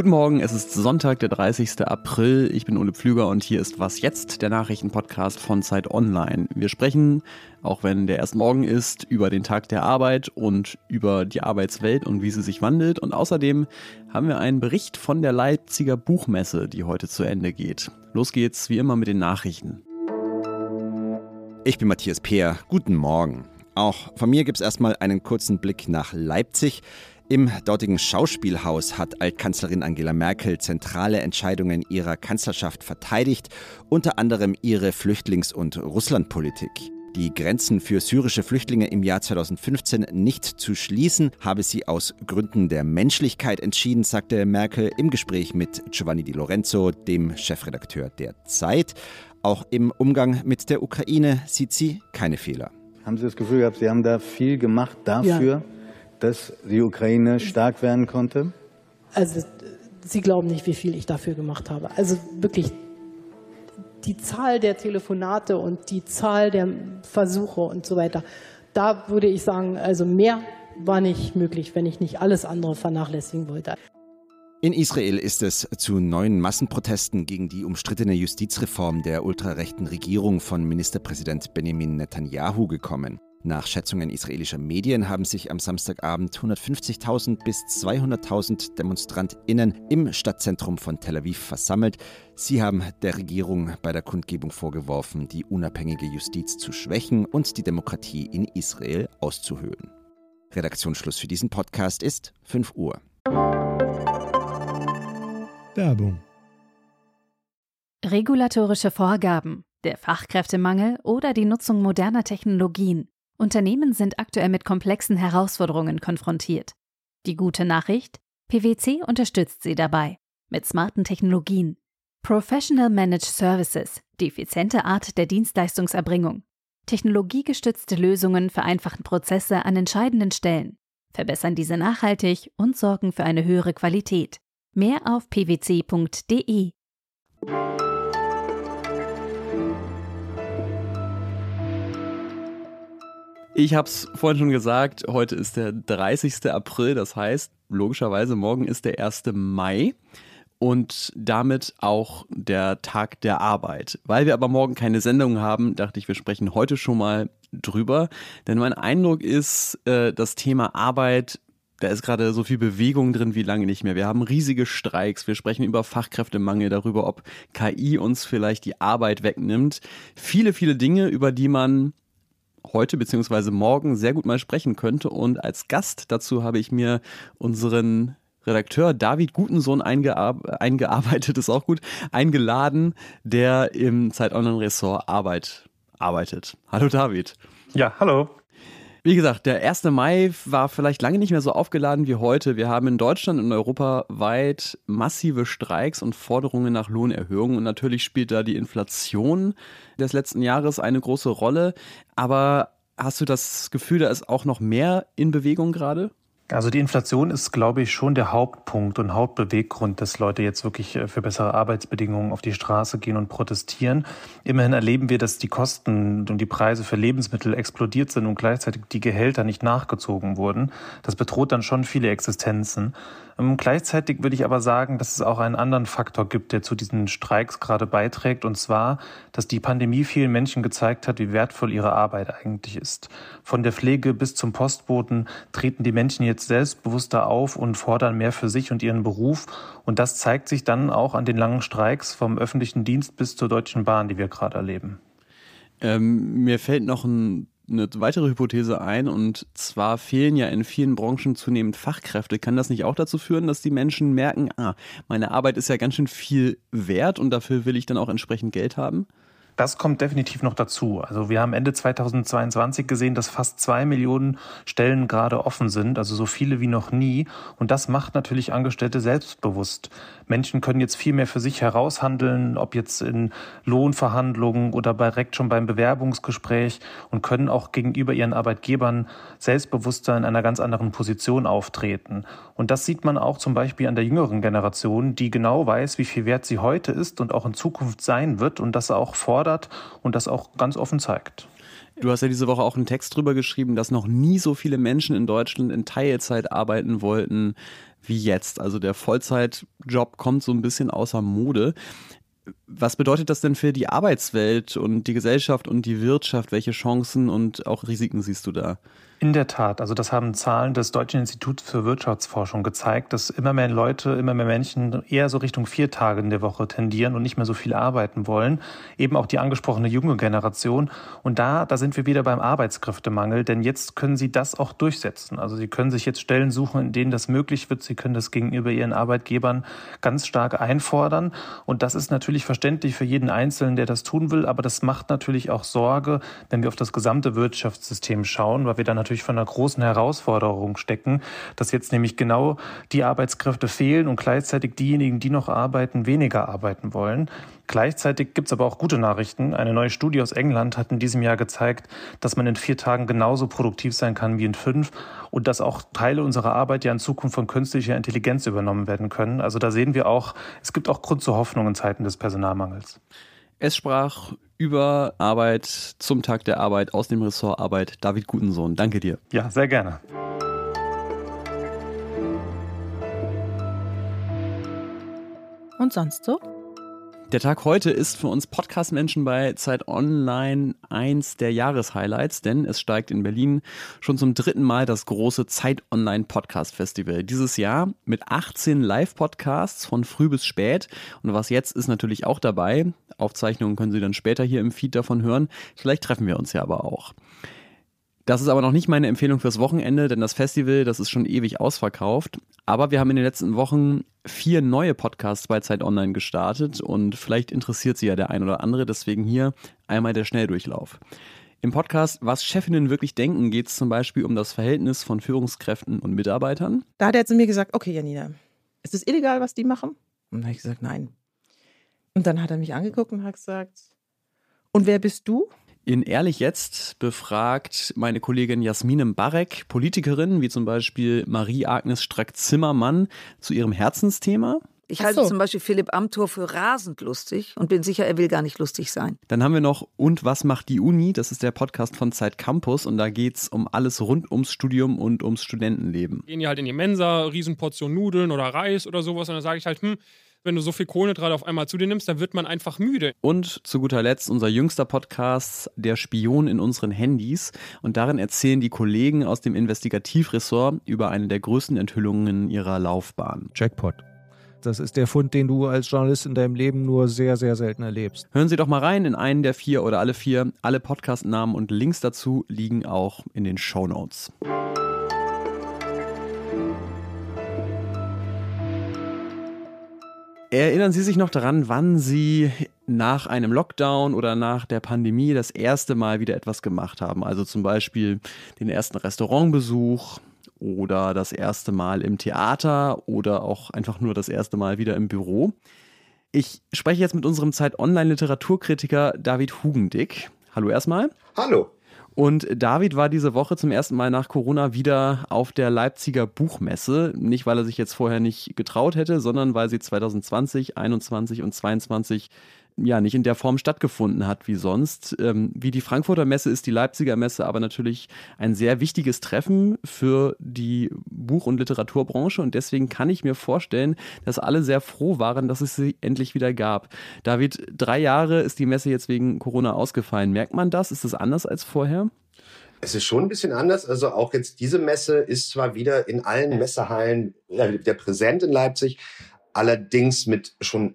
Guten Morgen, es ist Sonntag, der 30. April. Ich bin Ole Pflüger und hier ist Was jetzt, der Nachrichtenpodcast von Zeit Online. Wir sprechen, auch wenn der erst morgen ist, über den Tag der Arbeit und über die Arbeitswelt und wie sie sich wandelt. Und außerdem haben wir einen Bericht von der Leipziger Buchmesse, die heute zu Ende geht. Los geht's wie immer mit den Nachrichten. Ich bin Matthias Peer. Guten Morgen. Auch von mir gibt es erstmal einen kurzen Blick nach Leipzig. Im dortigen Schauspielhaus hat Altkanzlerin Angela Merkel zentrale Entscheidungen ihrer Kanzlerschaft verteidigt, unter anderem ihre Flüchtlings- und Russlandpolitik. Die Grenzen für syrische Flüchtlinge im Jahr 2015 nicht zu schließen, habe sie aus Gründen der Menschlichkeit entschieden, sagte Merkel im Gespräch mit Giovanni Di Lorenzo, dem Chefredakteur der Zeit. Auch im Umgang mit der Ukraine sieht sie keine Fehler. Haben Sie das Gefühl gehabt, Sie haben da viel gemacht dafür? Ja dass die Ukraine stark werden konnte? Also Sie glauben nicht, wie viel ich dafür gemacht habe. Also wirklich die Zahl der Telefonate und die Zahl der Versuche und so weiter. Da würde ich sagen, also mehr war nicht möglich, wenn ich nicht alles andere vernachlässigen wollte. In Israel ist es zu neuen Massenprotesten gegen die umstrittene Justizreform der ultrarechten Regierung von Ministerpräsident Benjamin Netanyahu gekommen. Nach Schätzungen israelischer Medien haben sich am Samstagabend 150.000 bis 200.000 DemonstrantInnen im Stadtzentrum von Tel Aviv versammelt. Sie haben der Regierung bei der Kundgebung vorgeworfen, die unabhängige Justiz zu schwächen und die Demokratie in Israel auszuhöhlen. Redaktionsschluss für diesen Podcast ist 5 Uhr. Werbung. Regulatorische Vorgaben, der Fachkräftemangel oder die Nutzung moderner Technologien. Unternehmen sind aktuell mit komplexen Herausforderungen konfrontiert. Die gute Nachricht? PwC unterstützt sie dabei. Mit smarten Technologien. Professional Managed Services, die effiziente Art der Dienstleistungserbringung. Technologiegestützte Lösungen vereinfachen Prozesse an entscheidenden Stellen, verbessern diese nachhaltig und sorgen für eine höhere Qualität. Mehr auf pwc.de. Ich habe es vorhin schon gesagt, heute ist der 30. April, das heißt, logischerweise morgen ist der 1. Mai und damit auch der Tag der Arbeit. Weil wir aber morgen keine Sendung haben, dachte ich, wir sprechen heute schon mal drüber. Denn mein Eindruck ist, äh, das Thema Arbeit da ist gerade so viel Bewegung drin wie lange nicht mehr. Wir haben riesige Streiks, wir sprechen über Fachkräftemangel, darüber, ob KI uns vielleicht die Arbeit wegnimmt. Viele, viele Dinge, über die man heute bzw. morgen sehr gut mal sprechen könnte. Und als Gast dazu habe ich mir unseren Redakteur David Gutensohn eingear eingearbeitet, ist auch gut, eingeladen, der im Zeit Online Ressort Arbeit arbeitet. Hallo David. Ja, hallo. Wie gesagt, der 1. Mai war vielleicht lange nicht mehr so aufgeladen wie heute. Wir haben in Deutschland und europaweit massive Streiks und Forderungen nach Lohnerhöhungen. Und natürlich spielt da die Inflation des letzten Jahres eine große Rolle. Aber hast du das Gefühl, da ist auch noch mehr in Bewegung gerade? Also die Inflation ist, glaube ich, schon der Hauptpunkt und Hauptbeweggrund, dass Leute jetzt wirklich äh, für bessere Arbeitsbedingungen auf die Straße gehen und protestieren. Immerhin erleben wir, dass die Kosten und die Preise für Lebensmittel explodiert sind und gleichzeitig die Gehälter nicht nachgezogen wurden. Das bedroht dann schon viele Existenzen. Ähm, gleichzeitig würde ich aber sagen, dass es auch einen anderen Faktor gibt, der zu diesen Streiks gerade beiträgt, und zwar, dass die Pandemie vielen Menschen gezeigt hat, wie wertvoll ihre Arbeit eigentlich ist. Von der Pflege bis zum Postboten treten die Menschen jetzt selbstbewusster auf und fordern mehr für sich und ihren Beruf. Und das zeigt sich dann auch an den langen Streiks vom öffentlichen Dienst bis zur Deutschen Bahn, die wir gerade erleben. Ähm, mir fällt noch ein eine weitere Hypothese ein und zwar fehlen ja in vielen Branchen zunehmend Fachkräfte. Kann das nicht auch dazu führen, dass die Menschen merken, ah, meine Arbeit ist ja ganz schön viel wert und dafür will ich dann auch entsprechend Geld haben? Das kommt definitiv noch dazu. Also wir haben Ende 2022 gesehen, dass fast zwei Millionen Stellen gerade offen sind, also so viele wie noch nie. Und das macht natürlich Angestellte selbstbewusst. Menschen können jetzt viel mehr für sich heraushandeln, ob jetzt in Lohnverhandlungen oder direkt schon beim Bewerbungsgespräch und können auch gegenüber ihren Arbeitgebern selbstbewusster in einer ganz anderen Position auftreten. Und das sieht man auch zum Beispiel an der jüngeren Generation, die genau weiß, wie viel wert sie heute ist und auch in Zukunft sein wird und das auch fordert fordert und das auch ganz offen zeigt. Du hast ja diese Woche auch einen Text drüber geschrieben, dass noch nie so viele Menschen in Deutschland in Teilzeit arbeiten wollten wie jetzt. Also der Vollzeitjob kommt so ein bisschen außer Mode. Was bedeutet das denn für die Arbeitswelt und die Gesellschaft und die Wirtschaft? Welche Chancen und auch Risiken siehst du da? In der Tat, also das haben Zahlen des Deutschen Instituts für Wirtschaftsforschung gezeigt, dass immer mehr Leute, immer mehr Menschen eher so Richtung vier Tage in der Woche tendieren und nicht mehr so viel arbeiten wollen. Eben auch die angesprochene junge Generation. Und da, da sind wir wieder beim Arbeitskräftemangel, denn jetzt können sie das auch durchsetzen. Also sie können sich jetzt Stellen suchen, in denen das möglich wird. Sie können das gegenüber ihren Arbeitgebern ganz stark einfordern. Und das ist natürlich verständlich für jeden Einzelnen, der das tun will. Aber das macht natürlich auch Sorge, wenn wir auf das gesamte Wirtschaftssystem schauen, weil wir dann natürlich natürlich vor einer großen Herausforderung stecken, dass jetzt nämlich genau die Arbeitskräfte fehlen und gleichzeitig diejenigen, die noch arbeiten, weniger arbeiten wollen. Gleichzeitig gibt es aber auch gute Nachrichten. Eine neue Studie aus England hat in diesem Jahr gezeigt, dass man in vier Tagen genauso produktiv sein kann wie in fünf und dass auch Teile unserer Arbeit ja in Zukunft von künstlicher Intelligenz übernommen werden können. Also da sehen wir auch, es gibt auch Grund zur Hoffnung in Zeiten des Personalmangels. Es sprach über Arbeit zum Tag der Arbeit aus dem Ressort Arbeit David Gutensohn. Danke dir. Ja, sehr gerne. Und sonst so? Der Tag heute ist für uns Podcast-Menschen bei Zeit Online eins der Jahreshighlights, denn es steigt in Berlin schon zum dritten Mal das große Zeit Online Podcast Festival. Dieses Jahr mit 18 Live-Podcasts von früh bis spät. Und was jetzt ist natürlich auch dabei. Aufzeichnungen können Sie dann später hier im Feed davon hören. Vielleicht treffen wir uns ja aber auch. Das ist aber noch nicht meine Empfehlung fürs Wochenende, denn das Festival, das ist schon ewig ausverkauft. Aber wir haben in den letzten Wochen vier neue Podcasts bei Zeit Online gestartet und vielleicht interessiert sie ja der ein oder andere. Deswegen hier einmal der Schnelldurchlauf. Im Podcast Was Chefinnen wirklich denken geht es zum Beispiel um das Verhältnis von Führungskräften und Mitarbeitern. Da hat er zu mir gesagt, okay Janina, ist es illegal, was die machen? Und dann habe ich gesagt, nein. Und dann hat er mich angeguckt und hat gesagt, und wer bist du? In Ehrlich Jetzt befragt meine Kollegin Jasmine Barek Politikerinnen wie zum Beispiel Marie-Agnes Strack-Zimmermann zu ihrem Herzensthema. Ich halte so. zum Beispiel Philipp Amthor für rasend lustig und bin sicher, er will gar nicht lustig sein. Dann haben wir noch Und was macht die Uni? Das ist der Podcast von Zeit Campus und da geht es um alles rund ums Studium und ums Studentenleben. Gehen die halt in die Mensa, Riesenportion Nudeln oder Reis oder sowas und dann sage ich halt, hm, wenn du so viel Kohlenhydrate auf einmal zu dir nimmst, dann wird man einfach müde. Und zu guter Letzt unser jüngster Podcast, Der Spion in unseren Handys. Und darin erzählen die Kollegen aus dem Investigativressort über eine der größten Enthüllungen ihrer Laufbahn. Jackpot. Das ist der Fund, den du als Journalist in deinem Leben nur sehr, sehr selten erlebst. Hören Sie doch mal rein in einen der vier oder alle vier. Alle Podcast-Namen und Links dazu liegen auch in den Show Notes. Erinnern Sie sich noch daran, wann Sie nach einem Lockdown oder nach der Pandemie das erste Mal wieder etwas gemacht haben? Also zum Beispiel den ersten Restaurantbesuch oder das erste Mal im Theater oder auch einfach nur das erste Mal wieder im Büro. Ich spreche jetzt mit unserem Zeit-Online-Literaturkritiker David Hugendick. Hallo erstmal. Hallo. Und David war diese Woche zum ersten Mal nach Corona wieder auf der Leipziger Buchmesse. Nicht, weil er sich jetzt vorher nicht getraut hätte, sondern weil sie 2020, 2021 und 2022 ja nicht in der Form stattgefunden hat wie sonst. Ähm, wie die Frankfurter Messe ist die Leipziger Messe aber natürlich ein sehr wichtiges Treffen für die Buch- und Literaturbranche und deswegen kann ich mir vorstellen, dass alle sehr froh waren, dass es sie endlich wieder gab. David, drei Jahre ist die Messe jetzt wegen Corona ausgefallen. Merkt man das? Ist es anders als vorher? Es ist schon ein bisschen anders. Also auch jetzt diese Messe ist zwar wieder in allen Messehallen äh, der präsent in Leipzig, allerdings mit schon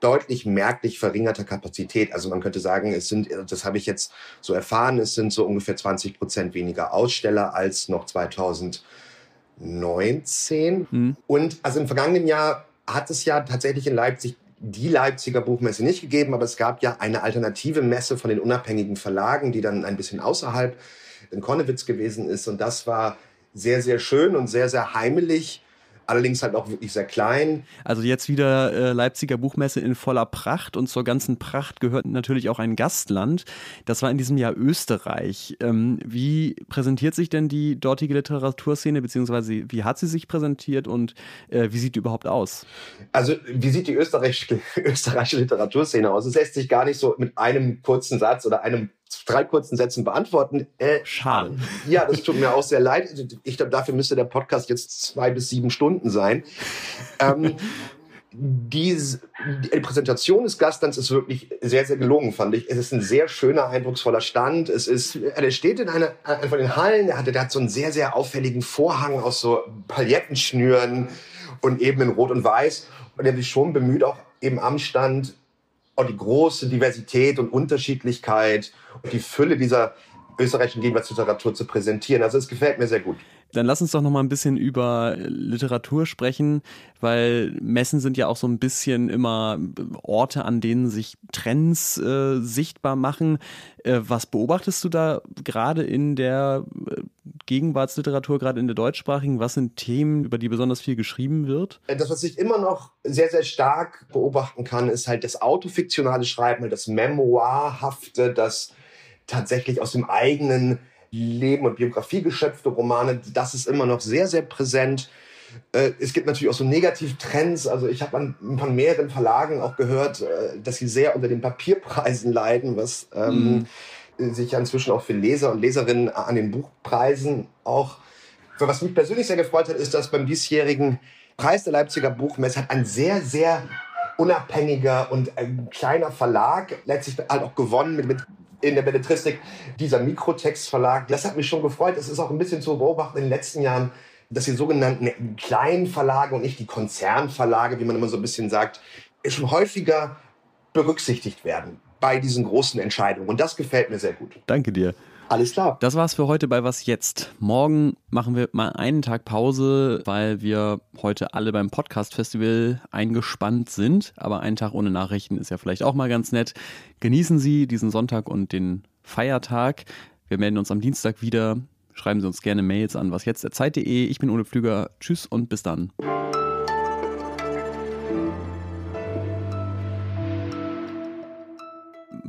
deutlich merklich verringerter Kapazität. Also man könnte sagen, es sind, das habe ich jetzt so erfahren, es sind so ungefähr 20 Prozent weniger Aussteller als noch 2019. Mhm. Und also im vergangenen Jahr hat es ja tatsächlich in Leipzig die Leipziger Buchmesse nicht gegeben, aber es gab ja eine alternative Messe von den unabhängigen Verlagen, die dann ein bisschen außerhalb in Konnewitz gewesen ist. Und das war sehr, sehr schön und sehr, sehr heimelig allerdings halt auch wirklich sehr klein. Also jetzt wieder äh, Leipziger Buchmesse in voller Pracht und zur ganzen Pracht gehört natürlich auch ein Gastland. Das war in diesem Jahr Österreich. Ähm, wie präsentiert sich denn die dortige Literaturszene, beziehungsweise wie hat sie sich präsentiert und äh, wie sieht die überhaupt aus? Also wie sieht die österreichische, österreichische Literaturszene aus? Es lässt sich gar nicht so mit einem kurzen Satz oder einem drei kurzen Sätzen beantworten. Äh, Schade. Ja, das tut mir auch sehr leid. Ich glaube, dafür müsste der Podcast jetzt zwei bis sieben Stunden sein. ähm, die, die Präsentation des Gastlands ist wirklich sehr, sehr gelungen, fand ich. Es ist ein sehr schöner, eindrucksvoller Stand. Es ist, er steht in einer, einer von den Hallen, der hat, der hat so einen sehr, sehr auffälligen Vorhang aus so Palettenschnüren und eben in Rot und Weiß. Und er hat sich schon bemüht, auch eben am Stand auch die große Diversität und Unterschiedlichkeit und die Fülle dieser österreichischen Gegenwartsliteratur zu präsentieren. Also es gefällt mir sehr gut. Dann lass uns doch noch mal ein bisschen über Literatur sprechen, weil Messen sind ja auch so ein bisschen immer Orte, an denen sich Trends äh, sichtbar machen. Äh, was beobachtest du da gerade in der äh, Gegenwartsliteratur, gerade in der deutschsprachigen? Was sind Themen, über die besonders viel geschrieben wird? Äh, das, was ich immer noch sehr, sehr stark beobachten kann, ist halt das autofiktionale Schreiben, das Memoirhafte, das tatsächlich aus dem eigenen Leben und Biografie geschöpfte Romane, das ist immer noch sehr, sehr präsent. Äh, es gibt natürlich auch so Negativtrends. Also ich habe von mehreren Verlagen auch gehört, äh, dass sie sehr unter den Papierpreisen leiden, was ähm, mhm. sich ja inzwischen auch für Leser und Leserinnen an den Buchpreisen auch. Was mich persönlich sehr gefreut hat, ist, dass beim diesjährigen Preis der Leipziger Buchmesse hat ein sehr, sehr unabhängiger und ein kleiner Verlag letztlich halt auch gewonnen mit, mit in der Belletristik, dieser Mikrotextverlag. Das hat mich schon gefreut. Es ist auch ein bisschen zu beobachten in den letzten Jahren, dass die sogenannten kleinen Verlage und nicht die Konzernverlage, wie man immer so ein bisschen sagt, schon häufiger berücksichtigt werden bei diesen großen Entscheidungen. Und das gefällt mir sehr gut. Danke dir. Alles klar. Das war's für heute bei Was Jetzt. Morgen machen wir mal einen Tag Pause, weil wir heute alle beim Podcast-Festival eingespannt sind. Aber ein Tag ohne Nachrichten ist ja vielleicht auch mal ganz nett. Genießen Sie diesen Sonntag und den Feiertag. Wir melden uns am Dienstag wieder. Schreiben Sie uns gerne Mails an wasjetzt.zeit.de. Ich bin Ole Pflüger. Tschüss und bis dann.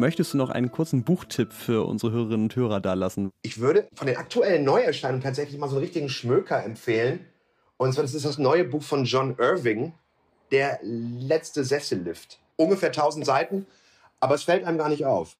Möchtest du noch einen kurzen Buchtipp für unsere Hörerinnen und Hörer da lassen? Ich würde von den aktuellen Neuerscheinungen tatsächlich mal so einen richtigen Schmöker empfehlen. Und zwar das ist das neue Buch von John Irving, Der letzte Sessellift. Ungefähr 1000 Seiten, aber es fällt einem gar nicht auf.